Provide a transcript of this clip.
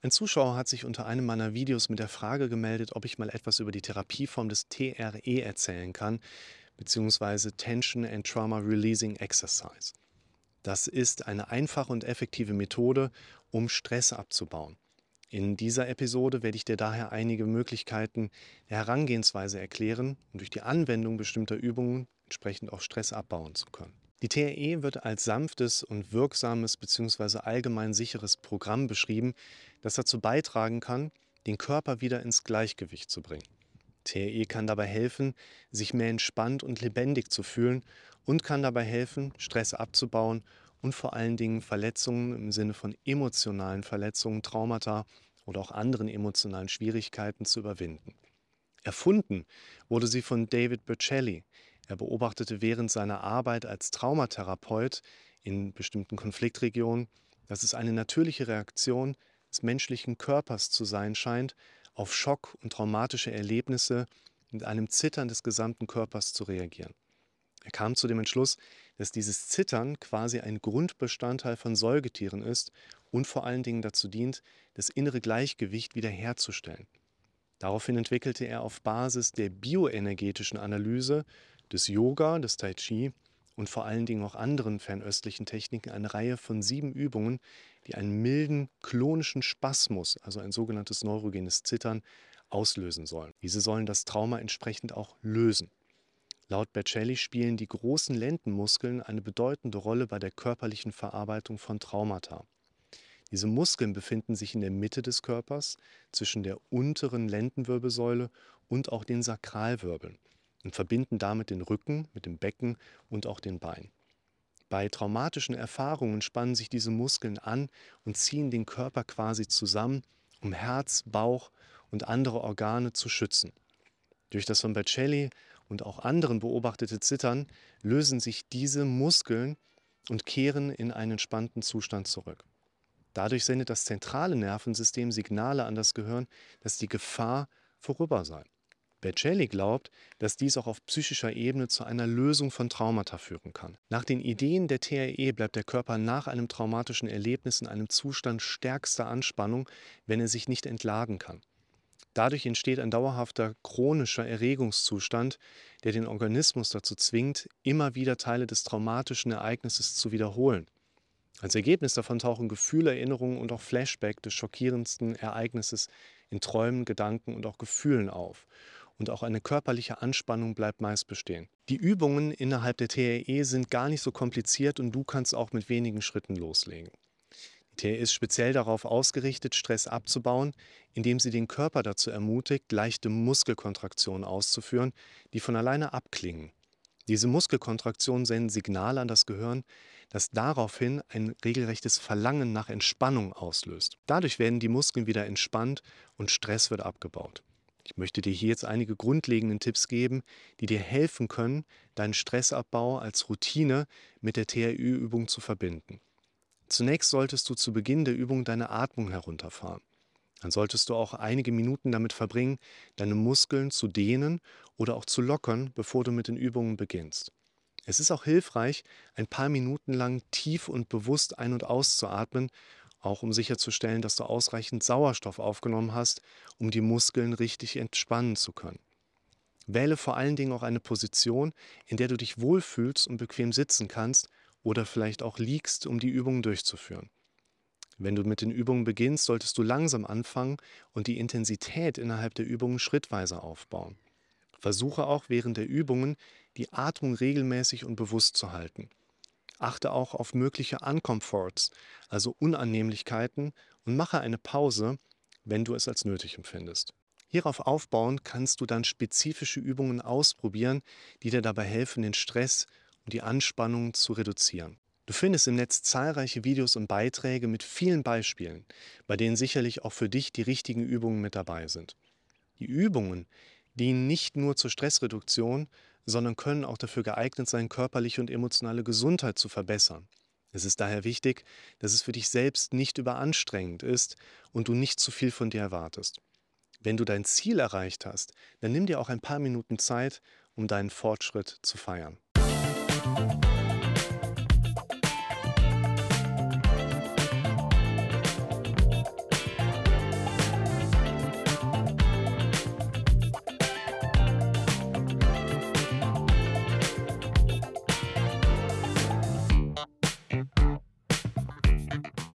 Ein Zuschauer hat sich unter einem meiner Videos mit der Frage gemeldet, ob ich mal etwas über die Therapieform des TRE erzählen kann, beziehungsweise Tension and Trauma Releasing Exercise. Das ist eine einfache und effektive Methode, um Stress abzubauen. In dieser Episode werde ich dir daher einige Möglichkeiten der Herangehensweise erklären, um durch die Anwendung bestimmter Übungen entsprechend auch Stress abbauen zu können. Die TRE wird als sanftes und wirksames bzw. allgemein sicheres Programm beschrieben, das dazu beitragen kann, den Körper wieder ins Gleichgewicht zu bringen. TRE kann dabei helfen, sich mehr entspannt und lebendig zu fühlen und kann dabei helfen, Stress abzubauen und vor allen Dingen Verletzungen im Sinne von emotionalen Verletzungen, Traumata oder auch anderen emotionalen Schwierigkeiten zu überwinden. Erfunden wurde sie von David Bercelli, er beobachtete während seiner Arbeit als Traumatherapeut in bestimmten Konfliktregionen, dass es eine natürliche Reaktion des menschlichen Körpers zu sein scheint, auf Schock und traumatische Erlebnisse mit einem Zittern des gesamten Körpers zu reagieren. Er kam zu dem Entschluss, dass dieses Zittern quasi ein Grundbestandteil von Säugetieren ist und vor allen Dingen dazu dient, das innere Gleichgewicht wiederherzustellen. Daraufhin entwickelte er auf Basis der bioenergetischen Analyse des Yoga, des Tai Chi und vor allen Dingen auch anderen fernöstlichen Techniken eine Reihe von sieben Übungen, die einen milden klonischen Spasmus, also ein sogenanntes neurogenes Zittern, auslösen sollen. Diese sollen das Trauma entsprechend auch lösen. Laut Bercelli spielen die großen Lendenmuskeln eine bedeutende Rolle bei der körperlichen Verarbeitung von Traumata. Diese Muskeln befinden sich in der Mitte des Körpers, zwischen der unteren Lendenwirbelsäule und auch den Sakralwirbeln und verbinden damit den Rücken mit dem Becken und auch den Beinen. Bei traumatischen Erfahrungen spannen sich diese Muskeln an und ziehen den Körper quasi zusammen, um Herz, Bauch und andere Organe zu schützen. Durch das von Bacelli und auch anderen beobachtete Zittern lösen sich diese Muskeln und kehren in einen entspannten Zustand zurück. Dadurch sendet das zentrale Nervensystem Signale an das Gehirn, dass die Gefahr vorüber sei. Bercelli glaubt, dass dies auch auf psychischer Ebene zu einer Lösung von Traumata führen kann. Nach den Ideen der TRE bleibt der Körper nach einem traumatischen Erlebnis in einem Zustand stärkster Anspannung, wenn er sich nicht entladen kann. Dadurch entsteht ein dauerhafter chronischer Erregungszustand, der den Organismus dazu zwingt, immer wieder Teile des traumatischen Ereignisses zu wiederholen. Als Ergebnis davon tauchen Gefühle, Erinnerungen und auch Flashback des schockierendsten Ereignisses in Träumen, Gedanken und auch Gefühlen auf und auch eine körperliche Anspannung bleibt meist bestehen. Die Übungen innerhalb der TRE sind gar nicht so kompliziert und du kannst auch mit wenigen Schritten loslegen. Die TRE ist speziell darauf ausgerichtet, Stress abzubauen, indem sie den Körper dazu ermutigt, leichte Muskelkontraktionen auszuführen, die von alleine abklingen. Diese Muskelkontraktionen senden Signale an das Gehirn, das daraufhin ein regelrechtes Verlangen nach Entspannung auslöst. Dadurch werden die Muskeln wieder entspannt und Stress wird abgebaut. Ich möchte dir hier jetzt einige grundlegende Tipps geben, die dir helfen können, deinen Stressabbau als Routine mit der TRÜ-Übung zu verbinden. Zunächst solltest du zu Beginn der Übung deine Atmung herunterfahren. Dann solltest du auch einige Minuten damit verbringen, deine Muskeln zu dehnen oder auch zu lockern, bevor du mit den Übungen beginnst. Es ist auch hilfreich, ein paar Minuten lang tief und bewusst ein- und auszuatmen auch um sicherzustellen, dass du ausreichend Sauerstoff aufgenommen hast, um die Muskeln richtig entspannen zu können. Wähle vor allen Dingen auch eine Position, in der du dich wohlfühlst und bequem sitzen kannst oder vielleicht auch liegst, um die Übungen durchzuführen. Wenn du mit den Übungen beginnst, solltest du langsam anfangen und die Intensität innerhalb der Übungen schrittweise aufbauen. Versuche auch während der Übungen die Atmung regelmäßig und bewusst zu halten. Achte auch auf mögliche Uncomforts, also Unannehmlichkeiten, und mache eine Pause, wenn du es als nötig empfindest. Hierauf aufbauen kannst du dann spezifische Übungen ausprobieren, die dir dabei helfen, den Stress und die Anspannung zu reduzieren. Du findest im Netz zahlreiche Videos und Beiträge mit vielen Beispielen, bei denen sicherlich auch für dich die richtigen Übungen mit dabei sind. Die Übungen dienen nicht nur zur Stressreduktion, sondern können auch dafür geeignet sein, körperliche und emotionale Gesundheit zu verbessern. Es ist daher wichtig, dass es für dich selbst nicht überanstrengend ist und du nicht zu viel von dir erwartest. Wenn du dein Ziel erreicht hast, dann nimm dir auch ein paar Minuten Zeit, um deinen Fortschritt zu feiern.